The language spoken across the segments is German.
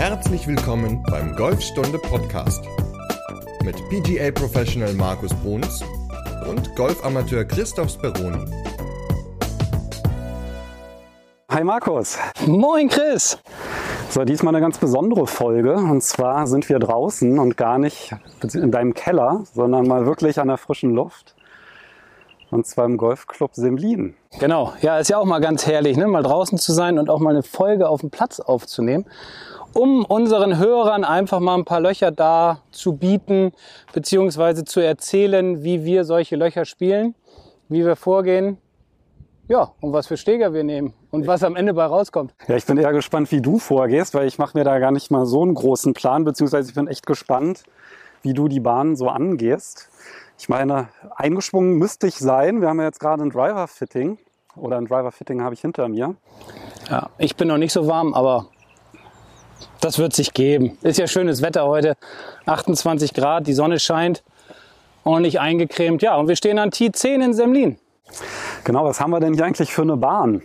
Herzlich willkommen beim Golfstunde Podcast mit PGA Professional Markus Bruns und Golfamateur Christoph Speroni. Hi Markus. Moin Chris. So, diesmal eine ganz besondere Folge. Und zwar sind wir draußen und gar nicht in deinem Keller, sondern mal wirklich an der frischen Luft. Und zwar im Golfclub Semlin. Genau, ja, ist ja auch mal ganz herrlich, ne? mal draußen zu sein und auch mal eine Folge auf dem Platz aufzunehmen, um unseren Hörern einfach mal ein paar Löcher da zu bieten, beziehungsweise zu erzählen, wie wir solche Löcher spielen, wie wir vorgehen, ja, und was für Steger wir nehmen und was am Ende bei rauskommt. Ja, ich bin eher gespannt, wie du vorgehst, weil ich mache mir da gar nicht mal so einen großen Plan, beziehungsweise ich bin echt gespannt, wie du die Bahn so angehst. Ich meine, eingeschwungen müsste ich sein. Wir haben ja jetzt gerade ein Driver-Fitting oder ein Driver-Fitting habe ich hinter mir. Ja, ich bin noch nicht so warm, aber das wird sich geben. Ist ja schönes Wetter heute. 28 Grad, die Sonne scheint, ordentlich eingecremt. Ja, und wir stehen an T10 in Semlin. Genau, was haben wir denn hier eigentlich für eine Bahn?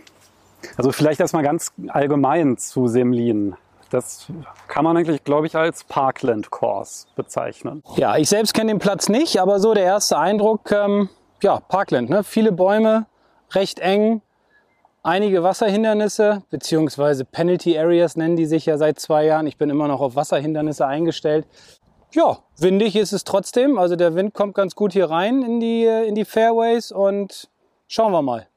Also vielleicht erstmal ganz allgemein zu Semlin. Das kann man eigentlich, glaube ich, als Parkland Course bezeichnen. Ja, ich selbst kenne den Platz nicht, aber so der erste Eindruck, ähm, ja, Parkland, ne? viele Bäume, recht eng, einige Wasserhindernisse, beziehungsweise Penalty Areas nennen die sich ja seit zwei Jahren. Ich bin immer noch auf Wasserhindernisse eingestellt. Ja, windig ist es trotzdem. Also der Wind kommt ganz gut hier rein in die, in die Fairways und schauen wir mal.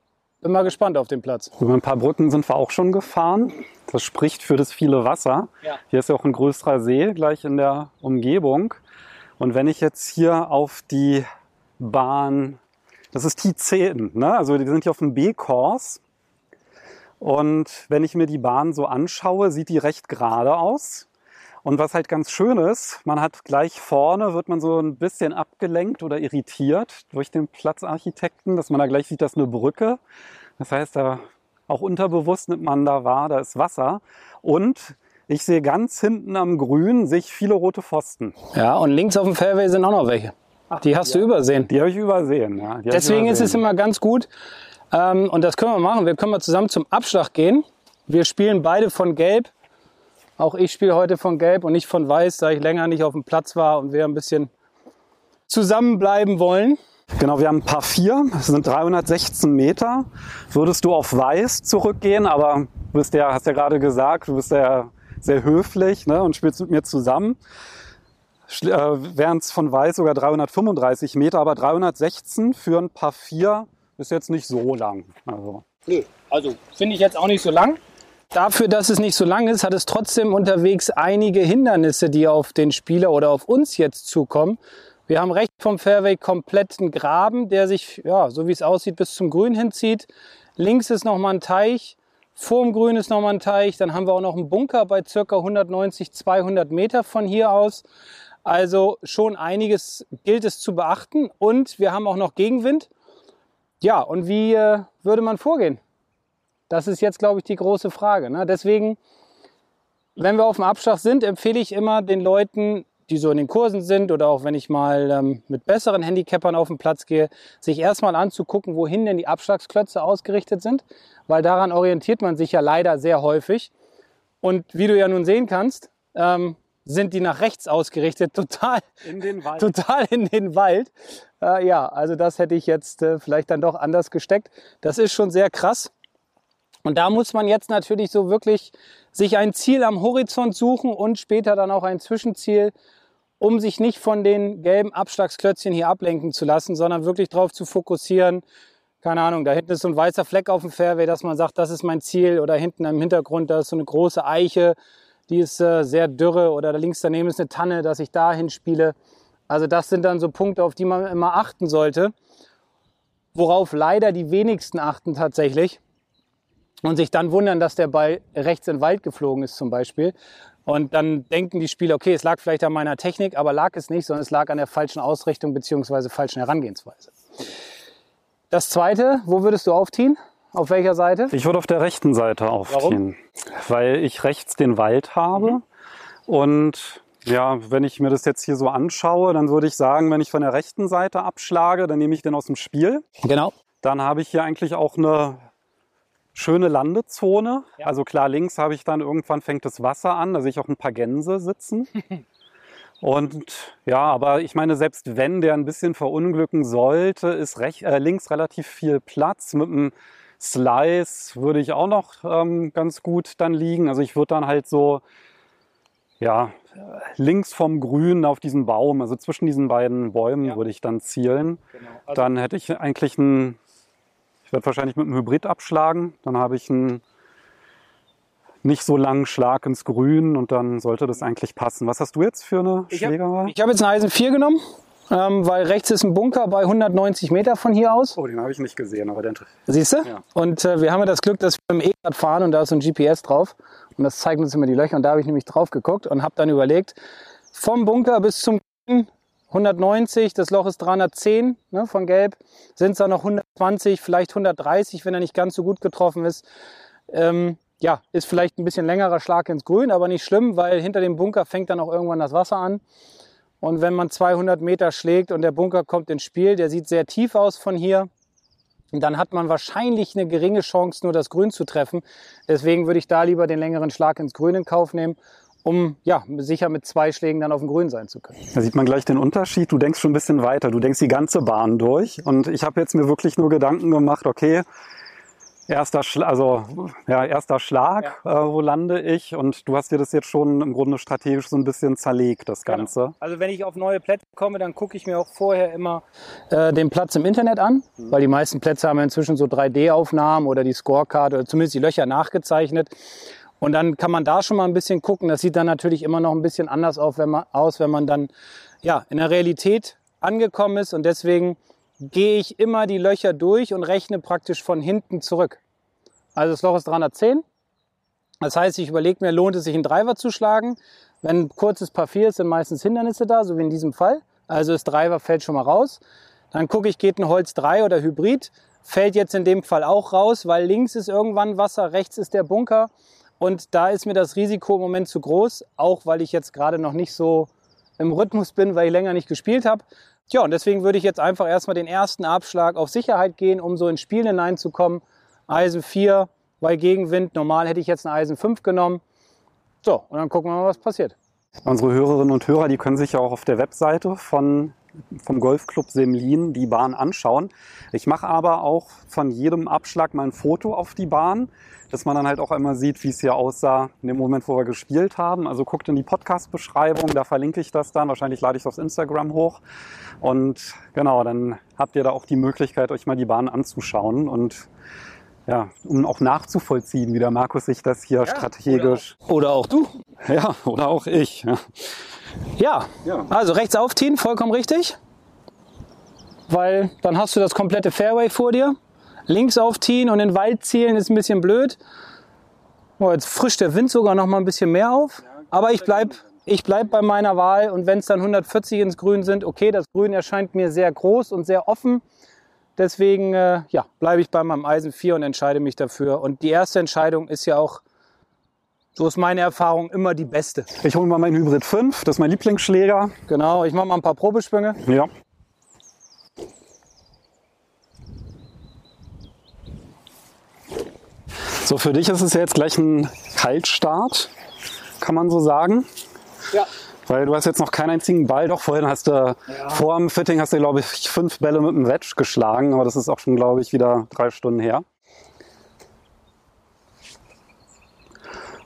Bin mal gespannt auf den Platz. Über ein paar Brücken sind wir auch schon gefahren. Das spricht für das viele Wasser. Ja. Hier ist ja auch ein größerer See gleich in der Umgebung. Und wenn ich jetzt hier auf die Bahn, das ist T10, ne? also die sind hier auf dem B-Kurs. Und wenn ich mir die Bahn so anschaue, sieht die recht gerade aus. Und was halt ganz schön ist, man hat gleich vorne, wird man so ein bisschen abgelenkt oder irritiert durch den Platzarchitekten, dass man da gleich sieht, dass eine Brücke. Das heißt, da auch unterbewusst nimmt man da wahr, da ist Wasser. Und ich sehe ganz hinten am Grün sich viele rote Pfosten. Ja, und links auf dem Fairway sind auch noch welche. Ach, die hast ja. du übersehen. Die habe ich übersehen, ja. Deswegen übersehen. ist es immer ganz gut. Ähm, und das können wir machen. Wir können mal zusammen zum Abschlag gehen. Wir spielen beide von Gelb auch ich spiele heute von Gelb und nicht von Weiß, da ich länger nicht auf dem Platz war und wir ein bisschen zusammenbleiben wollen. Genau, wir haben ein paar vier, das sind 316 Meter. Würdest du auf Weiß zurückgehen, aber du bist ja, hast ja gerade gesagt, du bist ja sehr höflich ne, und spielst mit mir zusammen. Äh, Wären es von Weiß sogar 335 Meter, aber 316 für ein paar vier ist jetzt nicht so lang. Also. Nee, also finde ich jetzt auch nicht so lang. Dafür, dass es nicht so lang ist, hat es trotzdem unterwegs einige Hindernisse, die auf den Spieler oder auf uns jetzt zukommen. Wir haben rechts vom Fairway kompletten Graben, der sich, ja, so wie es aussieht, bis zum Grün hinzieht. Links ist nochmal ein Teich. Vorm Grün ist nochmal ein Teich. Dann haben wir auch noch einen Bunker bei circa 190, 200 Meter von hier aus. Also schon einiges gilt es zu beachten. Und wir haben auch noch Gegenwind. Ja, und wie äh, würde man vorgehen? Das ist jetzt, glaube ich, die große Frage. Ne? Deswegen, wenn wir auf dem Abschlag sind, empfehle ich immer den Leuten, die so in den Kursen sind oder auch wenn ich mal ähm, mit besseren Handicappern auf den Platz gehe, sich erstmal anzugucken, wohin denn die Abschlagsklötze ausgerichtet sind, weil daran orientiert man sich ja leider sehr häufig. Und wie du ja nun sehen kannst, ähm, sind die nach rechts ausgerichtet, total in den Wald. Total in den Wald. Äh, ja, also das hätte ich jetzt äh, vielleicht dann doch anders gesteckt. Das ist schon sehr krass. Und da muss man jetzt natürlich so wirklich sich ein Ziel am Horizont suchen und später dann auch ein Zwischenziel, um sich nicht von den gelben Abschlagsklötzchen hier ablenken zu lassen, sondern wirklich darauf zu fokussieren. Keine Ahnung, da hinten ist so ein weißer Fleck auf dem Fairway, dass man sagt, das ist mein Ziel. Oder hinten im Hintergrund, da ist so eine große Eiche, die ist äh, sehr dürre. Oder links daneben ist eine Tanne, dass ich da hinspiele. Also das sind dann so Punkte, auf die man immer achten sollte. Worauf leider die wenigsten achten tatsächlich und sich dann wundern, dass der Ball rechts in den Wald geflogen ist zum Beispiel. Und dann denken die Spieler, okay, es lag vielleicht an meiner Technik, aber lag es nicht, sondern es lag an der falschen Ausrichtung bzw. falschen Herangehensweise. Das zweite, wo würdest du aufziehen? Auf welcher Seite? Ich würde auf der rechten Seite aufziehen, Warum? weil ich rechts den Wald habe. Mhm. Und ja, wenn ich mir das jetzt hier so anschaue, dann würde ich sagen, wenn ich von der rechten Seite abschlage, dann nehme ich den aus dem Spiel. Genau. Dann habe ich hier eigentlich auch eine schöne Landezone. Ja. Also klar, links habe ich dann irgendwann fängt das Wasser an, da sehe ich auch ein paar Gänse sitzen. Und ja, aber ich meine, selbst wenn der ein bisschen verunglücken sollte, ist recht, äh, links relativ viel Platz. Mit einem Slice würde ich auch noch ähm, ganz gut dann liegen. Also ich würde dann halt so, ja, links vom Grün auf diesen Baum, also zwischen diesen beiden Bäumen ja. würde ich dann zielen. Genau. Also dann hätte ich eigentlich einen, ich werde wahrscheinlich mit einem Hybrid abschlagen. Dann habe ich einen nicht so langen Schlag ins Grün und dann sollte das eigentlich passen. Was hast du jetzt für eine Schlägerei? Ich habe hab jetzt einen Eisen 4 genommen, ähm, weil rechts ist ein Bunker bei 190 Meter von hier aus. Oh, den habe ich nicht gesehen, aber der Siehst du? Ja. Und äh, wir haben ja das Glück, dass wir im E-Rad fahren und da ist so ein GPS drauf und das zeigt uns immer die Löcher und da habe ich nämlich drauf geguckt und habe dann überlegt, vom Bunker bis zum 190, das Loch ist 310 ne, von Gelb, sind es da noch 120, vielleicht 130, wenn er nicht ganz so gut getroffen ist. Ähm, ja, ist vielleicht ein bisschen längerer Schlag ins Grün, aber nicht schlimm, weil hinter dem Bunker fängt dann auch irgendwann das Wasser an. Und wenn man 200 Meter schlägt und der Bunker kommt ins Spiel, der sieht sehr tief aus von hier, dann hat man wahrscheinlich eine geringe Chance, nur das Grün zu treffen. Deswegen würde ich da lieber den längeren Schlag ins Grün in Kauf nehmen, um ja, sicher mit zwei Schlägen dann auf dem Grün sein zu können. Da sieht man gleich den Unterschied. Du denkst schon ein bisschen weiter. Du denkst die ganze Bahn durch. Und ich habe jetzt mir wirklich nur Gedanken gemacht, okay, erster, Schla also, ja, erster Schlag, ja. äh, wo lande ich? Und du hast dir das jetzt schon im Grunde strategisch so ein bisschen zerlegt, das genau. Ganze. Genau. Also wenn ich auf neue Plätze komme, dann gucke ich mir auch vorher immer äh, den Platz im Internet an, mhm. weil die meisten Plätze haben ja inzwischen so 3D-Aufnahmen oder die Scorecard oder zumindest die Löcher nachgezeichnet. Und dann kann man da schon mal ein bisschen gucken. Das sieht dann natürlich immer noch ein bisschen anders aus, wenn man, aus, wenn man dann ja, in der Realität angekommen ist. Und deswegen gehe ich immer die Löcher durch und rechne praktisch von hinten zurück. Also das Loch ist 310. Das heißt, ich überlege mir, lohnt es sich einen Driver zu schlagen? Wenn ein kurzes Paar 4 ist, sind meistens Hindernisse da, so wie in diesem Fall. Also das Driver fällt schon mal raus. Dann gucke ich, geht ein Holz 3 oder Hybrid. Fällt jetzt in dem Fall auch raus, weil links ist irgendwann Wasser, rechts ist der Bunker. Und da ist mir das Risiko im Moment zu groß, auch weil ich jetzt gerade noch nicht so im Rhythmus bin, weil ich länger nicht gespielt habe. Tja, und deswegen würde ich jetzt einfach erstmal den ersten Abschlag auf Sicherheit gehen, um so ins Spiel hineinzukommen. Eisen 4 bei Gegenwind. Normal hätte ich jetzt ein Eisen 5 genommen. So, und dann gucken wir mal, was passiert. Unsere Hörerinnen und Hörer, die können sich ja auch auf der Webseite von, vom Golfclub Semlin die Bahn anschauen. Ich mache aber auch von jedem Abschlag mal ein Foto auf die Bahn dass man dann halt auch einmal sieht, wie es hier aussah in dem Moment, wo wir gespielt haben. Also guckt in die Podcast-Beschreibung, da verlinke ich das dann. Wahrscheinlich lade ich es aufs Instagram hoch. Und genau, dann habt ihr da auch die Möglichkeit, euch mal die Bahn anzuschauen und ja, um auch nachzuvollziehen, wie der Markus sich das hier ja, strategisch. Oder auch, oder auch, du. Ja, oder auch ich. Ja. ja, ja. also rechts aufziehen, vollkommen richtig. Weil dann hast du das komplette Fairway vor dir links aufziehen und in den Wald zielen ist ein bisschen blöd. Oh, jetzt frischt der Wind sogar noch mal ein bisschen mehr auf. Aber ich bleibe ich bleib bei meiner Wahl und wenn es dann 140 ins Grün sind, okay, das Grün erscheint mir sehr groß und sehr offen. Deswegen äh, ja, bleibe ich bei meinem Eisen 4 und entscheide mich dafür. Und die erste Entscheidung ist ja auch, so ist meine Erfahrung, immer die beste. Ich hole mal meinen Hybrid 5, das ist mein Lieblingsschläger. Genau, ich mache mal ein paar Probeschwünge. Ja. So, für dich ist es ja jetzt gleich ein Kaltstart, kann man so sagen. Ja. Weil du hast jetzt noch keinen einzigen Ball, doch vorhin hast du ja. vor dem Fitting hast du, glaube ich, fünf Bälle mit dem Wedge geschlagen, aber das ist auch schon, glaube ich, wieder drei Stunden her.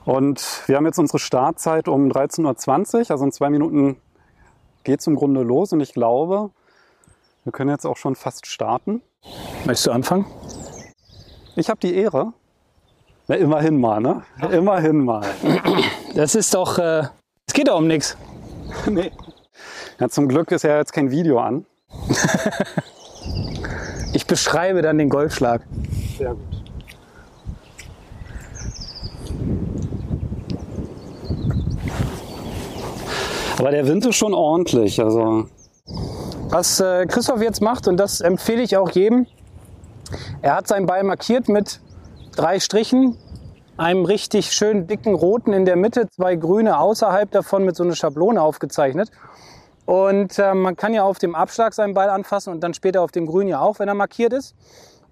Und wir haben jetzt unsere Startzeit um 13.20 Uhr, also in zwei Minuten geht es im Grunde los und ich glaube, wir können jetzt auch schon fast starten. Möchtest du anfangen? Ich habe die Ehre. Na, immerhin mal, ne? Ja. Immerhin mal. Das ist doch, äh, es geht doch um nichts. Nee. Ja, zum Glück ist ja jetzt kein Video an. ich beschreibe dann den Golfschlag. Sehr gut. Aber der Wind ist schon ordentlich. Also. Was äh, Christoph jetzt macht, und das empfehle ich auch jedem, er hat seinen Ball markiert mit drei Strichen, einem richtig schön dicken roten in der Mitte, zwei grüne außerhalb davon mit so einer Schablone aufgezeichnet. Und äh, man kann ja auf dem Abschlag seinen Ball anfassen und dann später auf dem Grün ja auch, wenn er markiert ist.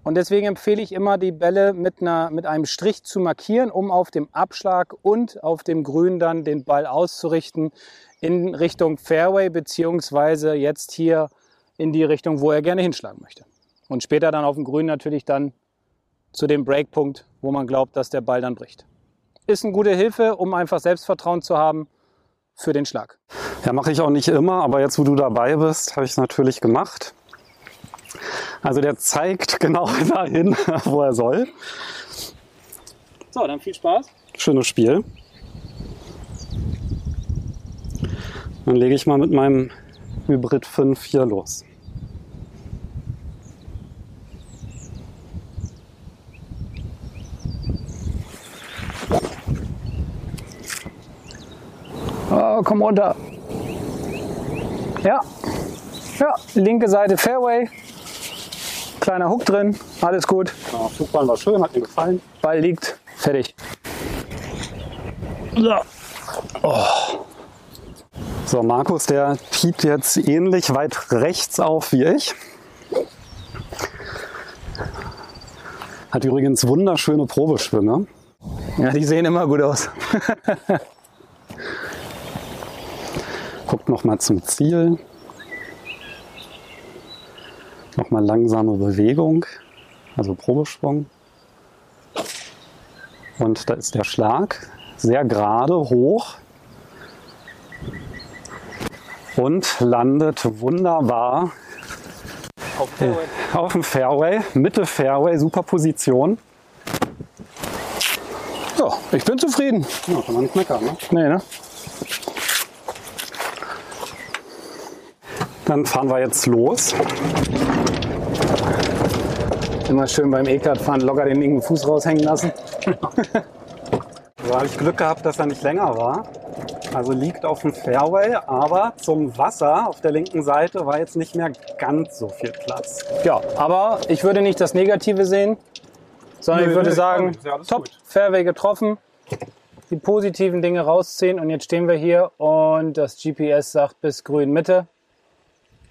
Und deswegen empfehle ich immer, die Bälle mit, einer, mit einem Strich zu markieren, um auf dem Abschlag und auf dem Grün dann den Ball auszurichten in Richtung Fairway, beziehungsweise jetzt hier in die Richtung, wo er gerne hinschlagen möchte. Und später dann auf dem Grün natürlich dann zu dem Breakpunkt, wo man glaubt, dass der Ball dann bricht. Ist eine gute Hilfe, um einfach Selbstvertrauen zu haben für den Schlag. Ja, mache ich auch nicht immer, aber jetzt, wo du dabei bist, habe ich es natürlich gemacht. Also der zeigt genau dahin, wo er soll. So, dann viel Spaß. Schönes Spiel. Dann lege ich mal mit meinem Hybrid 5 hier los. Oh, komm runter. Ja. Ja, linke Seite Fairway. Kleiner Hook drin, alles gut. Ja, Flugbahn war schön, hat mir gefallen. Ball liegt, fertig. So. Oh. So, Markus, der piept jetzt ähnlich weit rechts auf wie ich. Hat übrigens wunderschöne Probeschwünge. Ja, die sehen immer gut aus. Guckt noch mal zum Ziel. Nochmal langsame Bewegung, also Probesprung. Und da ist der Schlag sehr gerade hoch und landet wunderbar auf, äh, auf dem Fairway, Mitte Fairway, super Position. Ja, ich bin zufrieden. Ja, kann man nicht meckern, ne? Nee, ne? Dann fahren wir jetzt los. Immer schön beim E-Card fahren locker den linken Fuß raushängen lassen. so habe ich Glück gehabt, dass er nicht länger war. Also liegt auf dem Fairway, aber zum Wasser auf der linken Seite war jetzt nicht mehr ganz so viel Platz. Ja, aber ich würde nicht das Negative sehen, sondern Nö, ich würde nee, sagen, ja top, gut. Fairway getroffen, die positiven Dinge rausziehen und jetzt stehen wir hier und das GPS sagt bis grün Mitte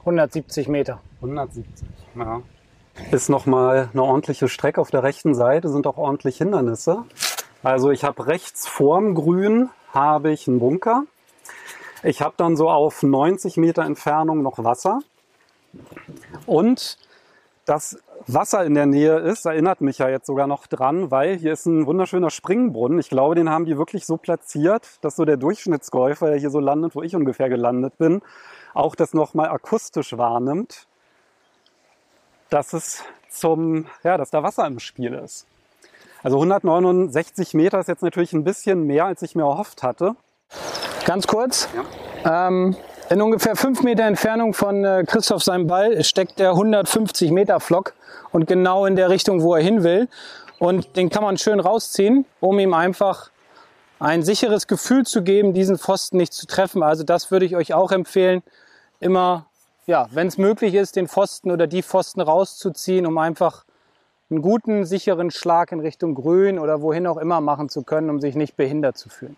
170 Meter. 170, ja. Ist nochmal eine ordentliche Strecke. Auf der rechten Seite sind auch ordentlich Hindernisse. Also ich habe rechts vorm Grün habe ich einen Bunker. Ich habe dann so auf 90 Meter Entfernung noch Wasser. Und das Wasser in der Nähe ist, erinnert mich ja jetzt sogar noch dran, weil hier ist ein wunderschöner Springbrunnen. Ich glaube, den haben die wirklich so platziert, dass so der Durchschnittsgolfer, der hier so landet, wo ich ungefähr gelandet bin, auch das nochmal akustisch wahrnimmt, dass es zum, ja, dass da Wasser im Spiel ist. Also 169 Meter ist jetzt natürlich ein bisschen mehr, als ich mir erhofft hatte. Ganz kurz. Ja. Ähm, in ungefähr fünf Meter Entfernung von äh, Christoph seinem Ball steckt der 150 Meter Flock und genau in der Richtung, wo er hin will. Und den kann man schön rausziehen, um ihm einfach ein sicheres Gefühl zu geben, diesen Pfosten nicht zu treffen. Also das würde ich euch auch empfehlen, immer, ja, wenn es möglich ist, den Pfosten oder die Pfosten rauszuziehen, um einfach einen guten, sicheren Schlag in Richtung Grün oder wohin auch immer machen zu können, um sich nicht behindert zu fühlen.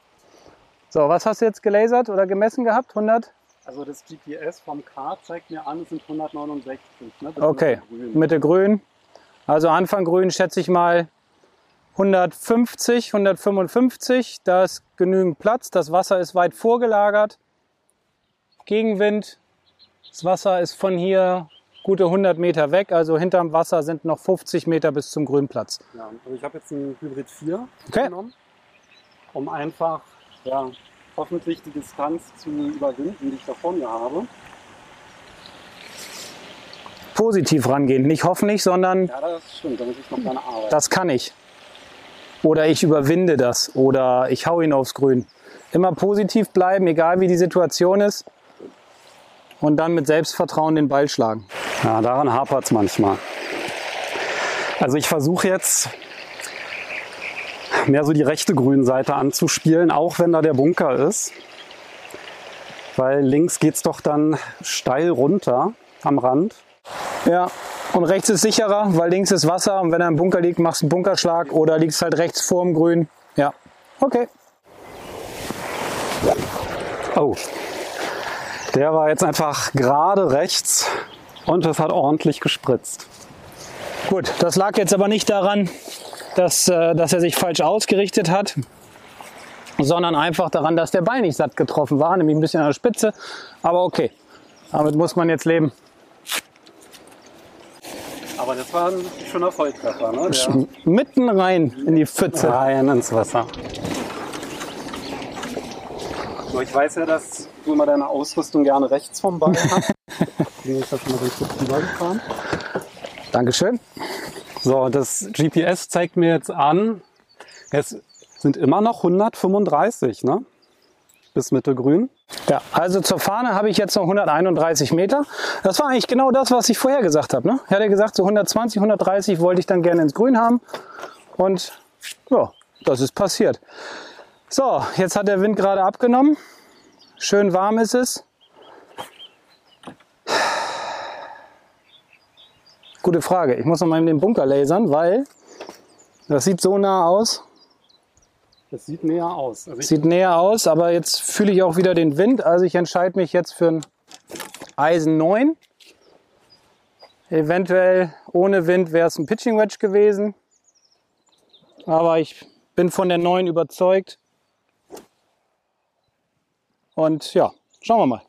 So, was hast du jetzt gelasert oder gemessen gehabt? 100? Also das GPS vom Kart zeigt mir an, es sind 169. Ne? Okay, Mitte grün. Also Anfang grün schätze ich mal 150, 155, da ist genügend Platz, das Wasser ist weit vorgelagert, Gegenwind, das Wasser ist von hier gute 100 Meter weg, also hinterm Wasser sind noch 50 Meter bis zum Grünplatz. Ja, also ich habe jetzt einen Hybrid 4 okay. genommen, um einfach ja, hoffentlich die Distanz zu überwinden, die ich da vor mir habe. Positiv rangehen, nicht hoffentlich, sondern ja, das stimmt, da muss ich noch arbeiten. Das kann ich. Oder ich überwinde das oder ich hau ihn aufs Grün. Immer positiv bleiben, egal wie die Situation ist. Und dann mit Selbstvertrauen den Ball schlagen. Ja, daran hapert es manchmal. Also ich versuche jetzt mehr so die rechte Grünseite anzuspielen, auch wenn da der Bunker ist. Weil links geht es doch dann steil runter am Rand. Ja, und rechts ist sicherer, weil links ist Wasser und wenn er im Bunker liegt, machst du einen Bunkerschlag oder liegst halt rechts vorm Grün. Ja, okay. Oh, der war jetzt einfach gerade rechts und es hat ordentlich gespritzt. Gut, das lag jetzt aber nicht daran, dass, äh, dass er sich falsch ausgerichtet hat, sondern einfach daran, dass der Ball nicht satt getroffen war, nämlich ein bisschen an der Spitze. Aber okay, damit muss man jetzt leben. Aber das war ein schöner Volltreffer, ne? Der Mitten rein in die Pfütze. rein ins Wasser. So, ich weiß ja, dass du immer deine Ausrüstung gerne rechts vom Ball hast. Deswegen ist das schon mal ganz kurz drüber gefahren. Dankeschön. So, das GPS zeigt mir jetzt an, es sind immer noch 135, ne? Bis Mitte grün. Ja, also zur Fahne habe ich jetzt noch 131 Meter. Das war eigentlich genau das, was ich vorher gesagt habe. Ne? Ich hatte gesagt, so 120, 130 wollte ich dann gerne ins Grün haben. Und ja, das ist passiert. So, jetzt hat der Wind gerade abgenommen. Schön warm ist es. Gute Frage. Ich muss noch mal in den Bunker lasern, weil das sieht so nah aus. Das sieht näher aus. Also Sieht näher aus, aber jetzt fühle ich auch wieder den Wind. Also ich entscheide mich jetzt für ein Eisen 9. Eventuell ohne Wind wäre es ein Pitching Wedge gewesen. Aber ich bin von der 9 überzeugt. Und ja, schauen wir mal.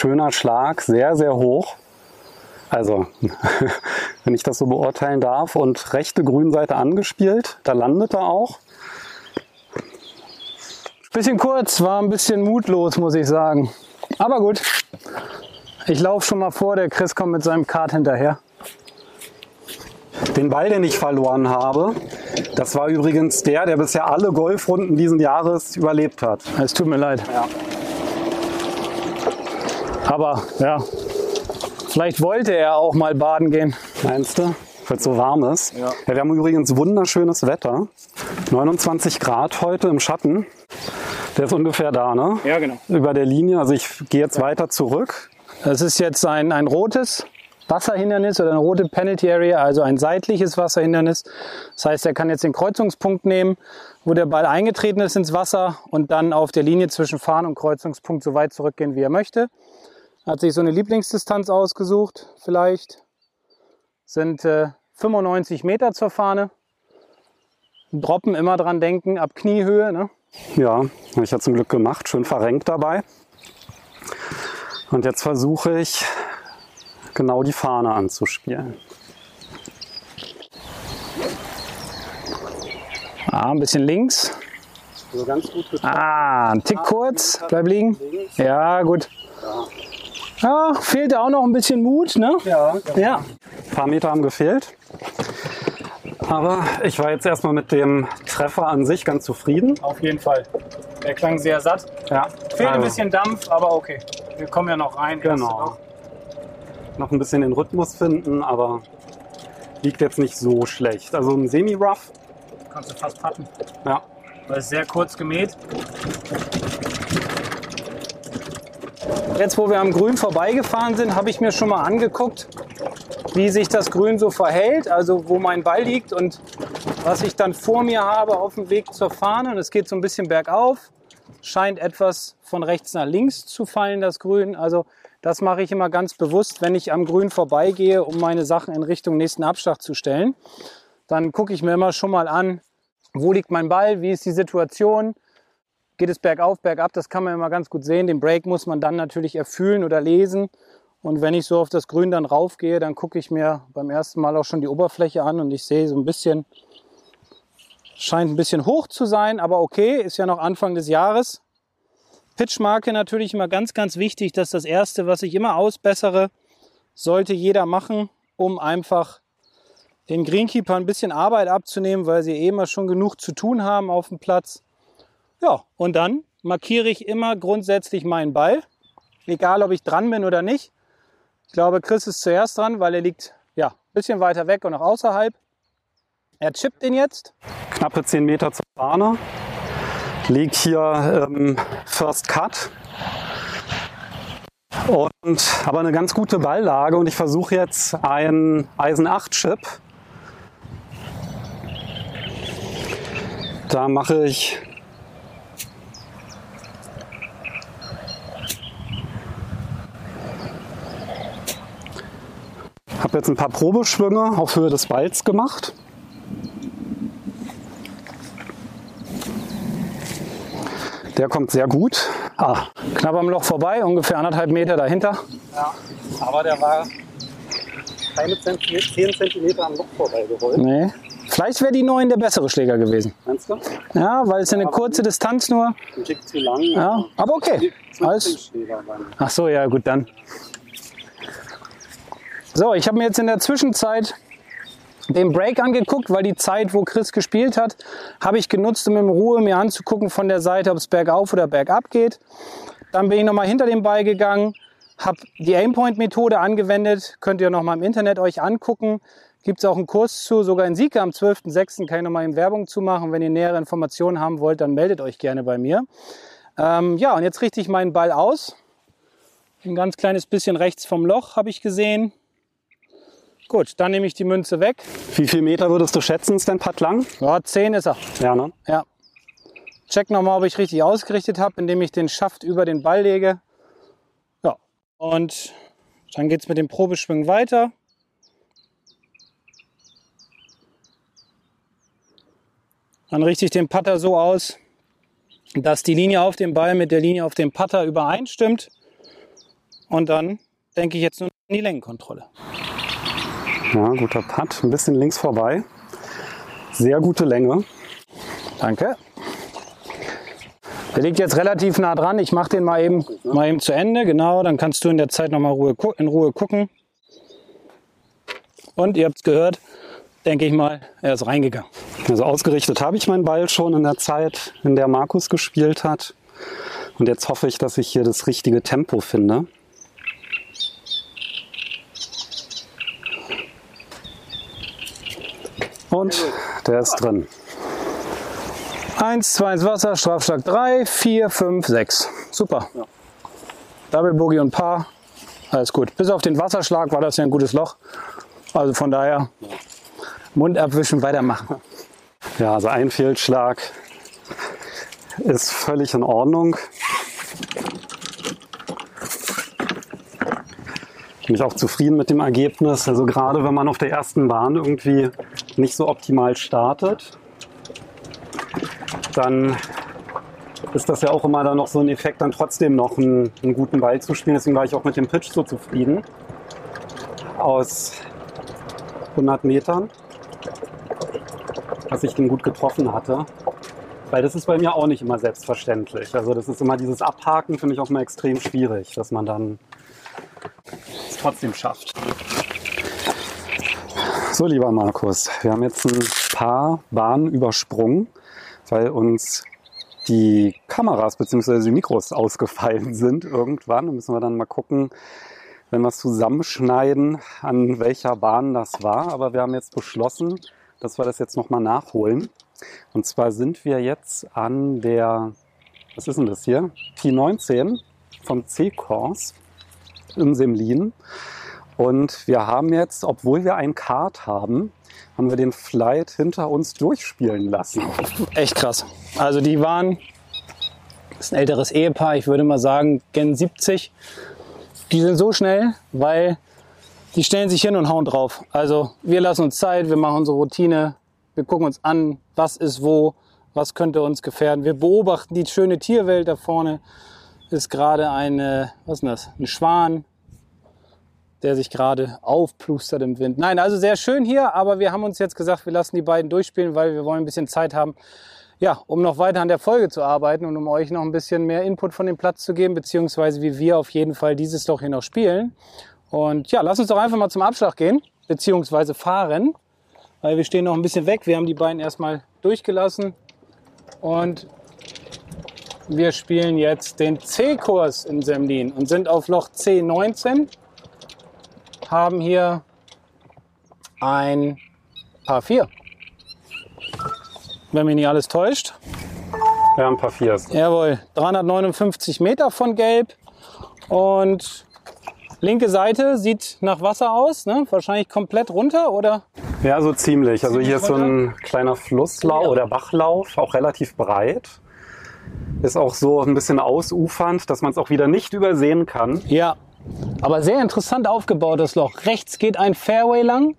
schöner Schlag, sehr, sehr hoch. Also, wenn ich das so beurteilen darf. Und rechte Grünseite angespielt. Da landet er auch. Bisschen kurz, war ein bisschen mutlos, muss ich sagen. Aber gut. Ich laufe schon mal vor, der Chris kommt mit seinem Kart hinterher. Den Ball, den ich verloren habe, das war übrigens der, der bisher alle Golfrunden diesen Jahres überlebt hat. Es tut mir leid. Ja. Aber ja, vielleicht wollte er auch mal baden gehen. Meinst du? Weil es so warm ist. Ja. wir haben übrigens wunderschönes Wetter. 29 Grad heute im Schatten. Der ist ungefähr da, ne? Ja, genau. Über der Linie. Also ich gehe jetzt weiter zurück. Das ist jetzt ein, ein rotes Wasserhindernis oder eine rote Penalty Area, also ein seitliches Wasserhindernis. Das heißt, er kann jetzt den Kreuzungspunkt nehmen, wo der Ball eingetreten ist ins Wasser und dann auf der Linie zwischen Fahren und Kreuzungspunkt so weit zurückgehen, wie er möchte. Hat sich so eine Lieblingsdistanz ausgesucht, vielleicht. Sind äh, 95 Meter zur Fahne. Droppen immer dran denken, ab Kniehöhe. Ne? Ja, habe ich ja zum Glück gemacht. Schön verrenkt dabei. Und jetzt versuche ich genau die Fahne anzuspielen. Ah, ein bisschen links. Also ganz gut getroffen. Ah, ein Tick kurz. Bleib liegen. Ja, gut. Ja, fehlte auch noch ein bisschen Mut, ne? Ja, Ja. ein paar Meter haben gefehlt. Aber ich war jetzt erstmal mit dem Treffer an sich ganz zufrieden. Auf jeden Fall. Der klang sehr satt. Ja, Fehlt ein also bisschen Dampf, aber okay. Wir kommen ja noch rein. Genau. Noch ein bisschen den Rhythmus finden, aber liegt jetzt nicht so schlecht. Also ein Semi-Rough. Kannst du fast patten. Ja, Weil es sehr kurz gemäht. Jetzt, wo wir am Grün vorbeigefahren sind, habe ich mir schon mal angeguckt, wie sich das Grün so verhält, also wo mein Ball liegt und was ich dann vor mir habe auf dem Weg zur Fahne. Und es geht so ein bisschen bergauf, scheint etwas von rechts nach links zu fallen, das Grün. Also das mache ich immer ganz bewusst, wenn ich am Grün vorbeigehe, um meine Sachen in Richtung nächsten Abschlag zu stellen. Dann gucke ich mir immer schon mal an, wo liegt mein Ball, wie ist die Situation, geht es bergauf, bergab, das kann man immer ganz gut sehen. Den Break muss man dann natürlich erfühlen oder lesen. Und wenn ich so auf das Grün dann raufgehe, dann gucke ich mir beim ersten Mal auch schon die Oberfläche an und ich sehe so ein bisschen, scheint ein bisschen hoch zu sein, aber okay, ist ja noch Anfang des Jahres. Pitchmarke natürlich immer ganz, ganz wichtig. Das ist das Erste, was ich immer ausbessere. Sollte jeder machen, um einfach den Greenkeeper ein bisschen Arbeit abzunehmen, weil sie eh immer schon genug zu tun haben auf dem Platz. Ja, und dann markiere ich immer grundsätzlich meinen Ball, egal ob ich dran bin oder nicht. Ich glaube, Chris ist zuerst dran, weil er liegt ja ein bisschen weiter weg und noch außerhalb. Er chippt ihn jetzt. Knappe 10 Meter zur Fahne. Leg hier ähm, First Cut. Und, aber eine ganz gute Balllage und ich versuche jetzt einen Eisen 8 Chip. Da mache ich habe jetzt ein paar Probeschwünge auf Höhe des Balls gemacht. Der kommt sehr gut. Ah, knapp am Loch vorbei, ungefähr anderthalb Meter dahinter. Ja, aber der war keine 10 cm am Loch vorbei gerollt. Nee. Vielleicht wäre die 9 der bessere Schläger gewesen. Meinst du? Ja, weil es eine kurze Distanz nur. Ein Tick zu lang. Ja, aber okay. Alles. Ach so, ja, gut, dann. So, ich habe mir jetzt in der Zwischenzeit den Break angeguckt, weil die Zeit, wo Chris gespielt hat, habe ich genutzt, um in Ruhe mir anzugucken von der Seite, ob es bergauf oder bergab geht. Dann bin ich nochmal hinter dem Ball gegangen, habe die Aimpoint-Methode angewendet, könnt ihr nochmal im Internet euch angucken. Gibt es auch einen Kurs zu, sogar in Sieke am 12.06. kann ich nochmal in Werbung zu machen. Wenn ihr nähere Informationen haben wollt, dann meldet euch gerne bei mir. Ähm, ja, und jetzt richte ich meinen Ball aus. Ein ganz kleines bisschen rechts vom Loch habe ich gesehen. Gut, dann nehme ich die Münze weg. Wie viel Meter würdest du schätzen, ist dein Putt lang? Ja, 10 ist er. Ja, ne? Ja. Check nochmal, ob ich richtig ausgerichtet habe, indem ich den Schaft über den Ball lege. Ja, und dann geht es mit dem Probeschwingen weiter. Dann richte ich den Putter so aus, dass die Linie auf dem Ball mit der Linie auf dem Putter übereinstimmt. Und dann denke ich jetzt nur an die Längenkontrolle. Ja, guter Putt. Ein bisschen links vorbei. Sehr gute Länge. Danke. Der liegt jetzt relativ nah dran. Ich mache den mal eben, mal eben zu Ende. Genau, dann kannst du in der Zeit noch mal Ruhe, in Ruhe gucken. Und ihr habt es gehört, denke ich mal, er ist reingegangen. Also ausgerichtet habe ich meinen Ball schon in der Zeit, in der Markus gespielt hat. Und jetzt hoffe ich, dass ich hier das richtige Tempo finde. Und der ist drin. 1, 2 ins Wasser, Strafschlag 3, 4, 5, 6. Super. Ja. Double Boogie und Paar. Alles gut. Bis auf den Wasserschlag war das ja ein gutes Loch. Also von daher Mund abwischen, weitermachen. Ja, also ein Fehlschlag ist völlig in Ordnung. Bin ich auch zufrieden mit dem Ergebnis. Also gerade wenn man auf der ersten Bahn irgendwie nicht so optimal startet, dann ist das ja auch immer dann noch so ein Effekt, dann trotzdem noch einen, einen guten Ball zu spielen. Deswegen war ich auch mit dem Pitch so zufrieden. Aus 100 Metern dass ich den gut getroffen hatte. Weil das ist bei mir auch nicht immer selbstverständlich. Also das ist immer dieses Abhaken, finde ich auch immer extrem schwierig, dass man dann es trotzdem schafft. So, lieber Markus, wir haben jetzt ein paar Bahnen übersprungen, weil uns die Kameras bzw. die Mikros ausgefallen sind irgendwann. Da müssen wir dann mal gucken, wenn wir es zusammenschneiden, an welcher Bahn das war. Aber wir haben jetzt beschlossen, dass wir das jetzt nochmal nachholen. Und zwar sind wir jetzt an der, was ist denn das hier? T19 vom C-Kurs in Semlin. Und wir haben jetzt, obwohl wir ein Kart haben, haben wir den Flight hinter uns durchspielen lassen. Echt krass. Also die waren, das ist ein älteres Ehepaar, ich würde mal sagen Gen 70. Die sind so schnell, weil die stellen sich hin und hauen drauf. Also wir lassen uns Zeit, wir machen unsere Routine, wir gucken uns an, was ist wo, was könnte uns gefährden. Wir beobachten die schöne Tierwelt da vorne. Ist gerade eine, was ist das? Ein Schwan, der sich gerade aufplustert im Wind. Nein, also sehr schön hier, aber wir haben uns jetzt gesagt, wir lassen die beiden durchspielen, weil wir wollen ein bisschen Zeit haben, ja, um noch weiter an der Folge zu arbeiten und um euch noch ein bisschen mehr Input von dem Platz zu geben, beziehungsweise wie wir auf jeden Fall dieses Loch hier noch spielen. Und ja, lass uns doch einfach mal zum Abschlag gehen, beziehungsweise fahren, weil wir stehen noch ein bisschen weg. Wir haben die beiden erstmal durchgelassen und wir spielen jetzt den C-Kurs in Semlin und sind auf Loch C19, haben hier ein Paar 4. Wenn mich nicht alles täuscht. Ja, ein Paar 4. Jawohl, 359 Meter von Gelb und Linke Seite sieht nach Wasser aus, ne? wahrscheinlich komplett runter oder? Ja, so ziemlich. Also hier ist so ein kleiner Flusslauf oder Bachlauf, auch relativ breit. Ist auch so ein bisschen ausufernd, dass man es auch wieder nicht übersehen kann. Ja, Aber sehr interessant aufgebaut das Loch. Rechts geht ein Fairway lang,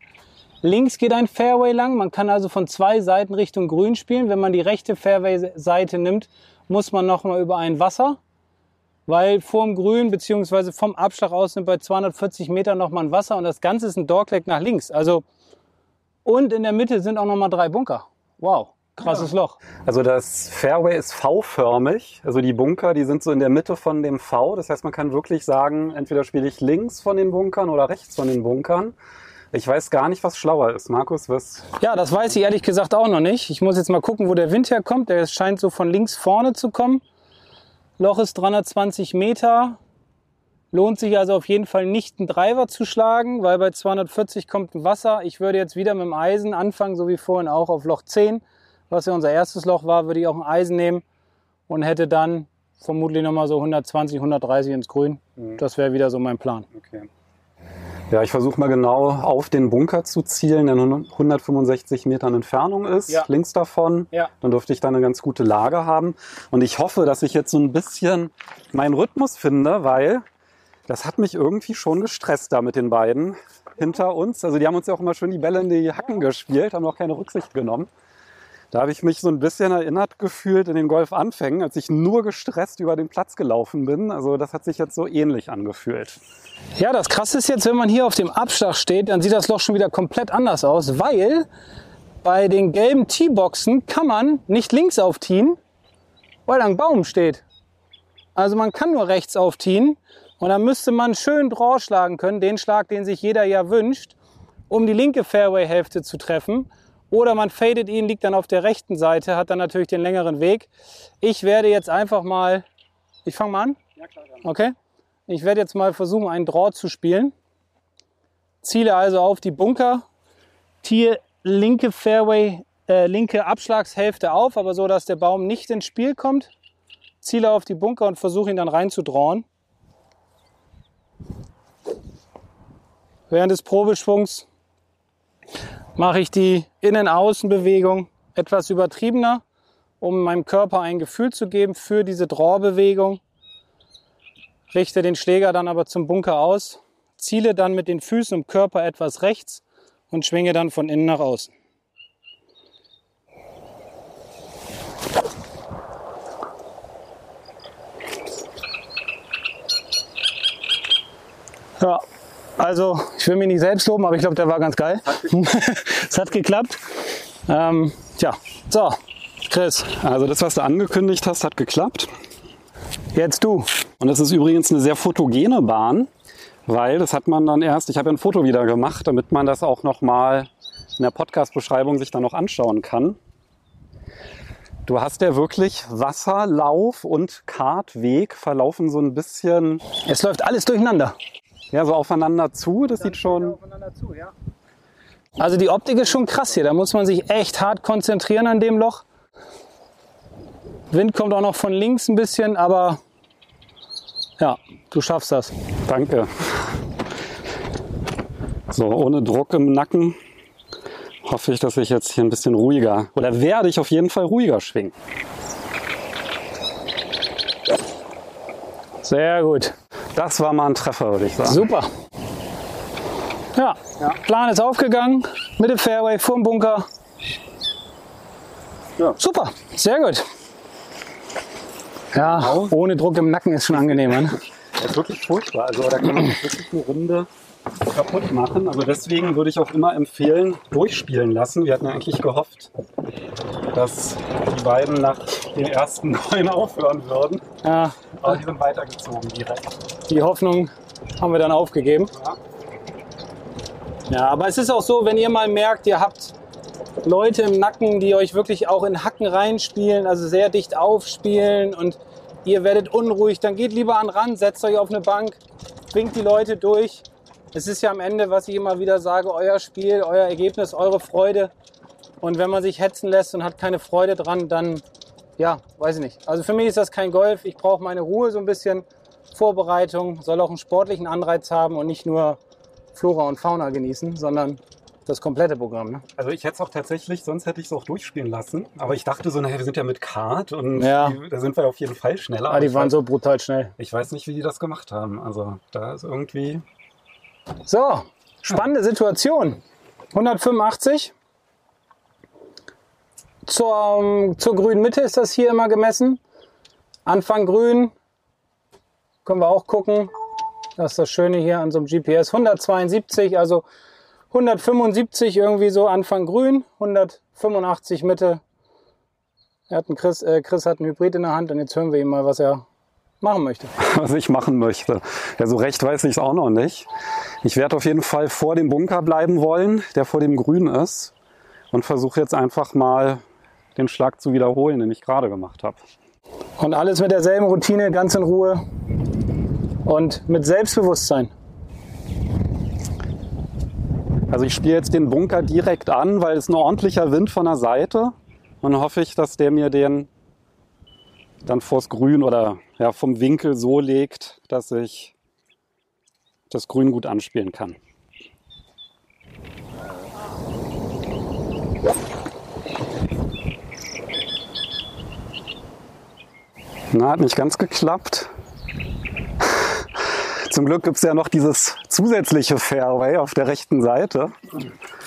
links geht ein Fairway lang. Man kann also von zwei Seiten Richtung Grün spielen. Wenn man die rechte Fairway-Seite nimmt, muss man nochmal über ein Wasser, weil vorm Grün bzw. vom Abschlag aus sind bei 240 Metern nochmal ein Wasser und das Ganze ist ein Dogleg nach links. Also und in der Mitte sind auch nochmal drei Bunker. Wow. Krasses Loch. Also das Fairway ist V-förmig. Also die Bunker, die sind so in der Mitte von dem V. Das heißt, man kann wirklich sagen, entweder spiele ich links von den Bunkern oder rechts von den Bunkern. Ich weiß gar nicht, was schlauer ist. Markus, was? Ja, das weiß ich ehrlich gesagt auch noch nicht. Ich muss jetzt mal gucken, wo der Wind herkommt. Der scheint so von links vorne zu kommen. Loch ist 320 Meter. Lohnt sich also auf jeden Fall nicht, einen Driver zu schlagen, weil bei 240 kommt ein Wasser. Ich würde jetzt wieder mit dem Eisen anfangen, so wie vorhin auch auf Loch 10 was ja unser erstes Loch war, würde ich auch ein Eisen nehmen und hätte dann vermutlich nochmal so 120, 130 ins Grün. Mhm. Das wäre wieder so mein Plan. Okay. Ja, ich versuche mal genau auf den Bunker zu zielen, der 165 Metern Entfernung ist, ja. links davon. Ja. Dann dürfte ich da eine ganz gute Lage haben. Und ich hoffe, dass ich jetzt so ein bisschen meinen Rhythmus finde, weil das hat mich irgendwie schon gestresst da mit den beiden hinter uns. Also die haben uns ja auch immer schön die Bälle in die Hacken gespielt, haben auch keine Rücksicht genommen. Da habe ich mich so ein bisschen erinnert gefühlt in den Golfanfängen, als ich nur gestresst über den Platz gelaufen bin. Also das hat sich jetzt so ähnlich angefühlt. Ja, das Krasse ist jetzt, wenn man hier auf dem Abschlag steht, dann sieht das Loch schon wieder komplett anders aus, weil bei den gelben T-Boxen kann man nicht links aufziehen, weil da ein Baum steht. Also man kann nur rechts aufziehen und dann müsste man schön Draw schlagen können, den Schlag, den sich jeder ja wünscht, um die linke Fairway-Hälfte zu treffen. Oder man fadet ihn, liegt dann auf der rechten Seite, hat dann natürlich den längeren Weg. Ich werde jetzt einfach mal, ich fange mal an? Ja, klar. Dann. Okay. Ich werde jetzt mal versuchen, einen Draw zu spielen. Ziele also auf die Bunker, Tier linke Fairway, äh, linke Abschlagshälfte auf, aber so, dass der Baum nicht ins Spiel kommt. Ziele auf die Bunker und versuche ihn dann reinzudrauen. Während des Probeschwungs mache ich die Innen-Außen-Bewegung etwas übertriebener, um meinem Körper ein Gefühl zu geben für diese Draw-Bewegung. Richte den Schläger dann aber zum Bunker aus, ziele dann mit den Füßen und Körper etwas rechts und schwinge dann von innen nach außen. Ja, also, ich will mich nicht selbst loben, aber ich glaube, der war ganz geil. es hat geklappt. Ähm, tja, so, Chris. Also das, was du angekündigt hast, hat geklappt. Jetzt du. Und das ist übrigens eine sehr fotogene Bahn, weil das hat man dann erst, ich habe ein Foto wieder gemacht, damit man das auch nochmal in der Podcast-Beschreibung sich dann noch anschauen kann. Du hast ja wirklich Wasserlauf und Kartweg verlaufen so ein bisschen. Es läuft alles durcheinander. Ja, so aufeinander zu, das sieht schon. Zu, ja. Also die Optik ist schon krass hier. Da muss man sich echt hart konzentrieren an dem Loch. Wind kommt auch noch von links ein bisschen, aber ja, du schaffst das. Danke. So, ohne Druck im Nacken hoffe ich, dass ich jetzt hier ein bisschen ruhiger oder werde ich auf jeden Fall ruhiger schwingen. Sehr gut. Das war mal ein Treffer, würde ich sagen. Super. Ja, ja. Plan ist aufgegangen. Mitte Fairway, vorm Bunker. Ja. Super, sehr gut. Ja, genau. ohne Druck im Nacken ist schon angenehmer. Ne? Das ist wirklich furchtbar. Also da kann man wirklich eine Runde kaputt machen. Also deswegen würde ich auch immer empfehlen, durchspielen lassen. Wir hatten ja eigentlich gehofft, dass die beiden nach den ersten neun aufhören würden. Ja. Aber die sind weitergezogen direkt. Die Hoffnung haben wir dann aufgegeben. Ja. Aber es ist auch so, wenn ihr mal merkt, ihr habt Leute im Nacken, die euch wirklich auch in Hacken reinspielen, also sehr dicht aufspielen und ihr werdet unruhig, dann geht lieber an Rand, setzt euch auf eine Bank, winkt die Leute durch es ist ja am Ende, was ich immer wieder sage, euer Spiel, euer Ergebnis, eure Freude. Und wenn man sich hetzen lässt und hat keine Freude dran, dann, ja, weiß ich nicht. Also für mich ist das kein Golf. Ich brauche meine Ruhe, so ein bisschen Vorbereitung, soll auch einen sportlichen Anreiz haben und nicht nur Flora und Fauna genießen, sondern das komplette Programm. Ne? Also ich hätte es auch tatsächlich, sonst hätte ich es auch durchspielen lassen. Aber ich dachte so, naja, wir sind ja mit Kart und Ja. die, da sind wir auf jeden Fall schneller. Ah, die waren weiß, so brutal schnell. Ich weiß nicht, wie die das gemacht haben. Also da ist irgendwie. So, spannende Situation. 185. Zur, zur grünen Mitte ist das hier immer gemessen. Anfang grün. Können wir auch gucken. Das ist das Schöne hier an so einem GPS. 172, also 175 irgendwie so Anfang grün, 185 Mitte. Er hat einen Chris, äh, Chris hat einen Hybrid in der Hand und jetzt hören wir ihm mal, was er machen möchte. was ich machen möchte. Ja, so recht weiß ich es auch noch nicht. Ich werde auf jeden Fall vor dem Bunker bleiben wollen, der vor dem Grün ist. Und versuche jetzt einfach mal den Schlag zu wiederholen, den ich gerade gemacht habe. Und alles mit derselben Routine, ganz in Ruhe und mit Selbstbewusstsein. Also ich spiele jetzt den Bunker direkt an, weil es ein ordentlicher Wind von der Seite. Und hoffe ich, dass der mir den dann vors Grün oder ja, vom Winkel so legt, dass ich das Grün gut anspielen kann. Na, hat nicht ganz geklappt. Zum Glück gibt es ja noch dieses zusätzliche Fairway auf der rechten Seite.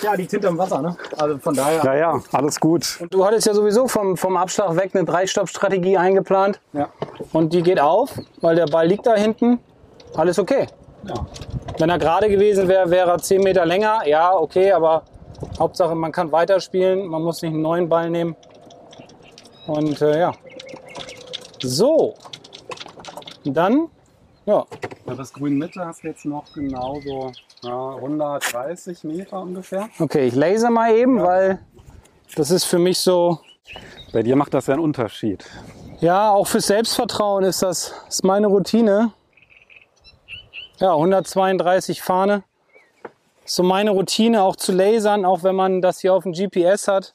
Ja, liegt hinterm Wasser, ne? Also von daher. Ja, ja, alles gut. Und du hattest ja sowieso vom, vom Abschlag weg eine Drei-Stopp-Strategie eingeplant. Ja. Und die geht auf, weil der Ball liegt da hinten. Alles okay. ja. Wenn er gerade gewesen wäre, wäre er 10 Meter länger. Ja, okay, aber Hauptsache, man kann weiterspielen. Man muss nicht einen neuen Ball nehmen. Und äh, ja. So. Dann, ja, Ja, das Grün Mitte hast du jetzt noch genauso ja, 130 Meter ungefähr. okay, ich laser mal eben, weil das ist für mich so, Bei dir macht das ja einen Unterschied. Ja, auch fürs Selbstvertrauen ist das ist meine Routine. Ja, 132 Fahne. So meine Routine, auch zu lasern, auch wenn man das hier auf dem GPS hat.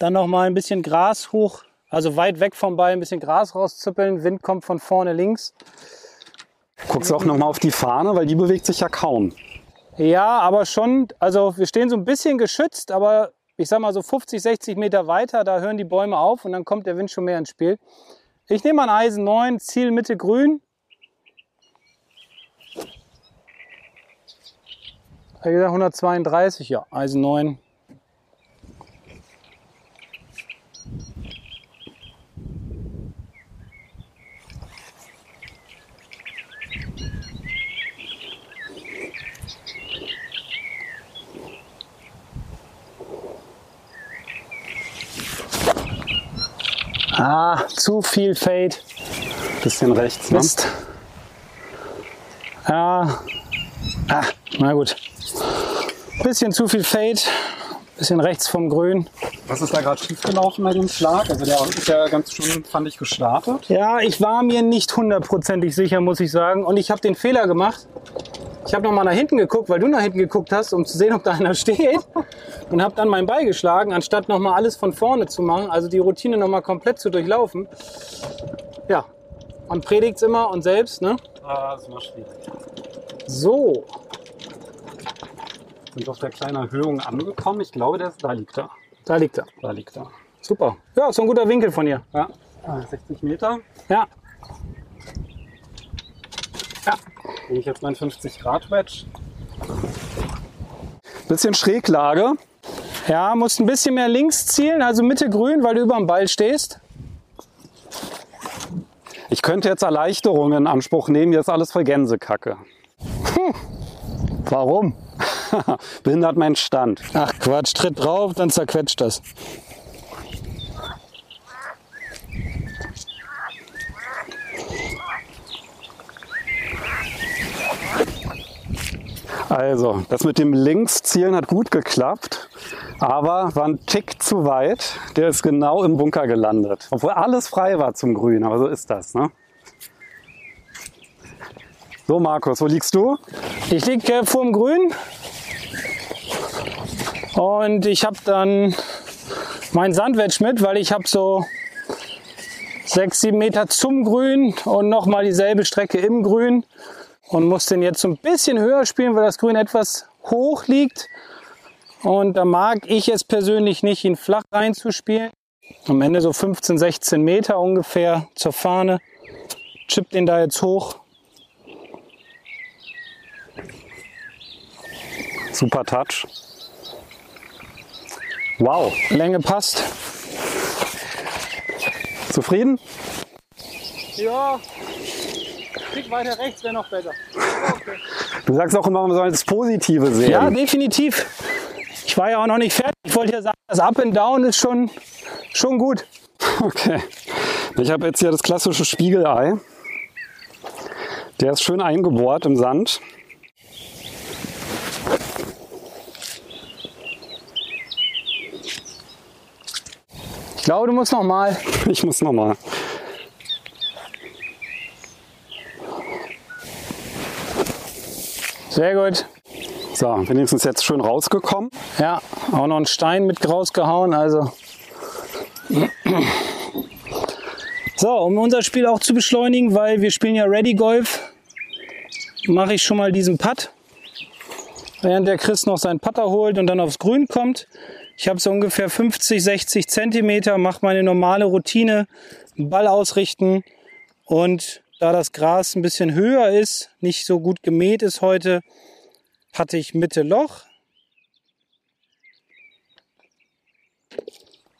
Dann noch mal ein bisschen Gras hoch, also weit weg vom Ball, ein bisschen Gras rauszippeln. Wind kommt von vorne links. Guckst du auch noch mal auf die Fahne, weil die bewegt sich ja kaum. Ja, aber schon, also wir stehen so ein bisschen geschützt, aber ich sag mal so 50, 60 Meter weiter, da hören die Bäume auf und dann kommt der Wind schon mehr ins Spiel. Ich nehme ein Eisen 9, Ziel Mitte grün. Ich gesagt 132, ja, Eisen 9. Ah, zu viel Fade. Bisschen rechts, ne? Mist. Ja. Ah, na gut. Bisschen zu viel Fade. Bisschen rechts vom Grün. Was ist da gerade schiefgelaufen bei dem Schlag? Also der ist ja ganz schön, fand ich, gestartet. Ja, ich war mir nicht hundertprozentig sicher, muss ich sagen. Und ich habe den Fehler gemacht. Ich habe noch mal nach hinten geguckt, weil du nach hinten geguckt hast, um zu sehen, ob da einer steht. Und habe dann meinen Ball geschlagen, anstatt noch mal alles von vorne zu machen. Also die Routine noch mal komplett zu durchlaufen. Ja, man predigt's immer und selbst, ne? Ah, das war schwierig. So, Sind auf der kleinen Erhöhung angekommen. Ich glaube, der ist, da liegt er. da liegt er. Da liegt er. Super. Ja, so ein guter Winkel von ihr. Ja, ah, 60 Meter. Ja. Nehme ich jetzt meinen 50 Grad Wedge. Bisschen Schräglage. Ja, musst ein bisschen mehr links zielen, also Mitte grün, weil du über dem Ball stehst. Ich könnte jetzt Erleichterungen in Anspruch nehmen. Ist alles voll Gänsekacke. Warum? Behindert meinen Stand. Ach Quatsch, tritt drauf, dann zerquetscht das. Also, das mit dem Linkszielen hat gut geklappt, aber war ein Tick zu weit. Der ist genau im Bunker gelandet. Obwohl alles frei war zum Grün, aber so ist das. Ne? So, Markus, wo liegst du? Ich liege äh, vorm Grün und ich habe dann mein Sandwedge mit, weil ich habe so sechs, sieben Meter zum Grün und nochmal dieselbe Strecke im Grün und muss den jetzt so ein bisschen höher spielen, weil das Grün etwas hoch liegt. Und da mag ich es persönlich nicht, ihn flach reinzuspielen. Am Ende so 15, 16 Meter ungefähr zur Fahne. Chippt den da jetzt hoch. Super Touch. Wow. Länge passt. Zufrieden? Ja. Klick weiter rechts wäre noch besser. Okay. Du sagst auch immer, man soll das Positive sehen. Ja, definitiv. Ich war ja auch noch nicht fertig. Ich wollte ja sagen, das Up and Down ist schon, schon gut. Okay. Ich habe jetzt hier das klassische Spiegelei. Der ist schön eingebohrt im Sand. Ich glaube, du musst noch mal. Ich muss noch mal. Sehr gut. So, wenigstens jetzt schön rausgekommen. Ja, auch noch einen Stein mit rausgehauen. Also. So, um unser Spiel auch zu beschleunigen, weil wir spielen ja Ready Golf, mache ich schon mal diesen Putt. Während der Chris noch seinen Putter holt und dann aufs Grün kommt. Ich habe so ungefähr 50, 60 Zentimeter, mache meine normale Routine, Ball ausrichten und da das Gras ein bisschen höher ist, nicht so gut gemäht ist heute, hatte ich Mitte Loch.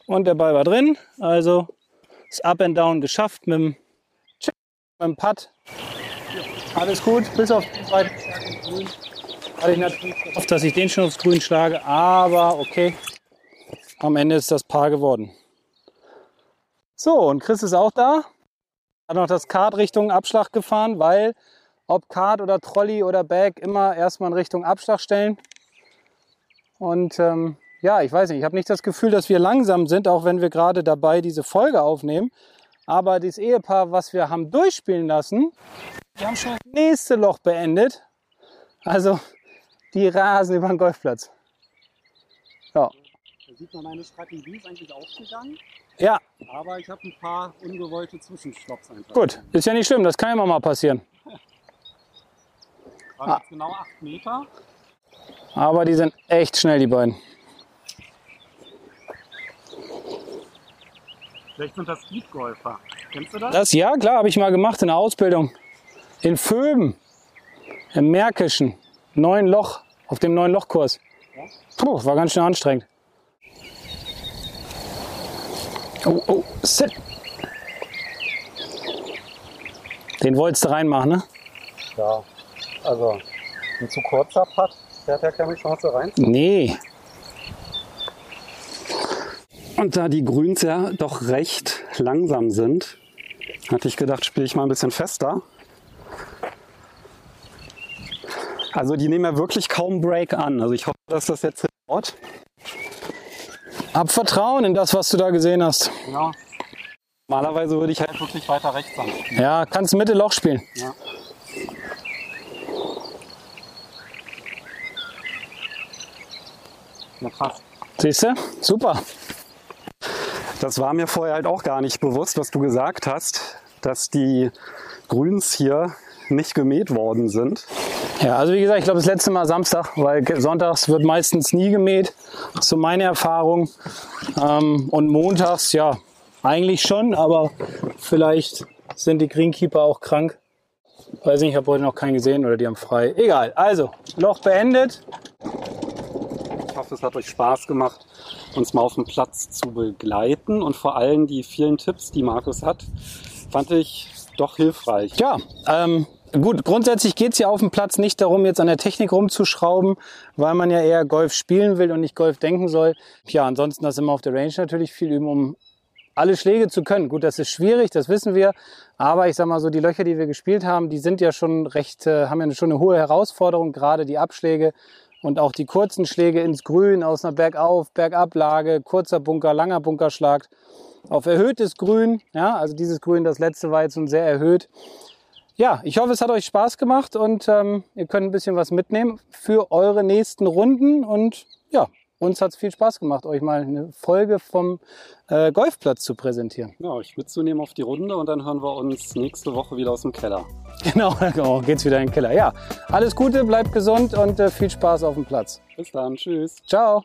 Und der Ball war drin. Also das Up and Down geschafft mit dem, Chip, mit dem Putt. Alles gut, bis auf den zweiten. Hatte ich natürlich gehofft, dass ich den schon aufs Grün schlage, aber okay. Am Ende ist das Paar geworden. So, und Chris ist auch da. Hat noch das Kart Richtung Abschlag gefahren, weil ob Kart oder Trolley oder Bag immer erstmal in Richtung Abschlag stellen. Und ähm, ja, ich weiß nicht, ich habe nicht das Gefühl, dass wir langsam sind, auch wenn wir gerade dabei diese Folge aufnehmen. Aber das Ehepaar, was wir haben durchspielen lassen, die haben schon das nächste Loch beendet. Also die rasen über den Golfplatz. Ja. Da sieht man, meine Strategie ist eigentlich aufgegangen. Ja. Aber ich habe ein paar ungewollte Zwischenstopps einfach. Gut, ist ja nicht schlimm, das kann immer mal passieren. Waren ah. genau 8 Meter. Aber die sind echt schnell, die beiden. Vielleicht sind das Speedgolfer. Kennst du das? Das ja, klar, habe ich mal gemacht in der Ausbildung. In Föben, im Märkischen, neun Loch, auf dem neuen Lochkurs. Ja? Puh, war ganz schön anstrengend. Oh, oh, sit. Den wolltest du reinmachen, ne? Ja, also ein zu kurzer Putt, der hat ja keine Chance rein. Nee. Und da die Grüns ja doch recht langsam sind, hatte ich gedacht, spiele ich mal ein bisschen fester. Also die nehmen ja wirklich kaum Break an. Also ich hoffe, dass das jetzt hinhaut. Hab Vertrauen in das, was du da gesehen hast. Ja. Normalerweise würde ich halt wirklich weiter rechts an. Ja, kannst Mitte Loch spielen. Ja. Ja, krass. Siehst du? Super. Das war mir vorher halt auch gar nicht bewusst, was du gesagt hast, dass die Grüns hier nicht gemäht worden sind. Ja, also wie gesagt, ich glaube das letzte Mal Samstag, weil sonntags wird meistens nie gemäht, so meine Erfahrung. Ähm, und montags, ja, eigentlich schon, aber vielleicht sind die Greenkeeper auch krank. Weiß nicht, ich habe heute noch keinen gesehen oder die haben frei. Egal, also Loch beendet. Ich hoffe, es hat euch Spaß gemacht, uns mal auf dem Platz zu begleiten und vor allem die vielen Tipps, die Markus hat, fand ich doch hilfreich. Ja, ähm, Gut, grundsätzlich geht es ja auf dem Platz nicht darum, jetzt an der Technik rumzuschrauben, weil man ja eher Golf spielen will und nicht Golf denken soll. Ja, ansonsten das immer auf der Range natürlich viel üben, um alle Schläge zu können. Gut, das ist schwierig, das wissen wir. Aber ich sag mal so, die Löcher, die wir gespielt haben, die sind ja schon recht, äh, haben ja schon eine hohe Herausforderung, gerade die Abschläge und auch die kurzen Schläge ins Grün aus einer Bergauf, Bergablage, kurzer Bunker, langer Bunkerschlag auf erhöhtes Grün. Ja, also dieses Grün, das letzte war jetzt schon sehr erhöht ja, ich hoffe, es hat euch Spaß gemacht und ähm, ihr könnt ein bisschen was mitnehmen für eure nächsten Runden. Und ja, uns hat es viel Spaß gemacht, euch mal eine Folge vom äh, Golfplatz zu präsentieren. Ja, euch mitzunehmen auf die Runde und dann hören wir uns nächste Woche wieder aus dem Keller. Genau, genau geht's wieder in den Keller. Ja, alles Gute, bleibt gesund und äh, viel Spaß auf dem Platz. Bis dann, tschüss. Ciao.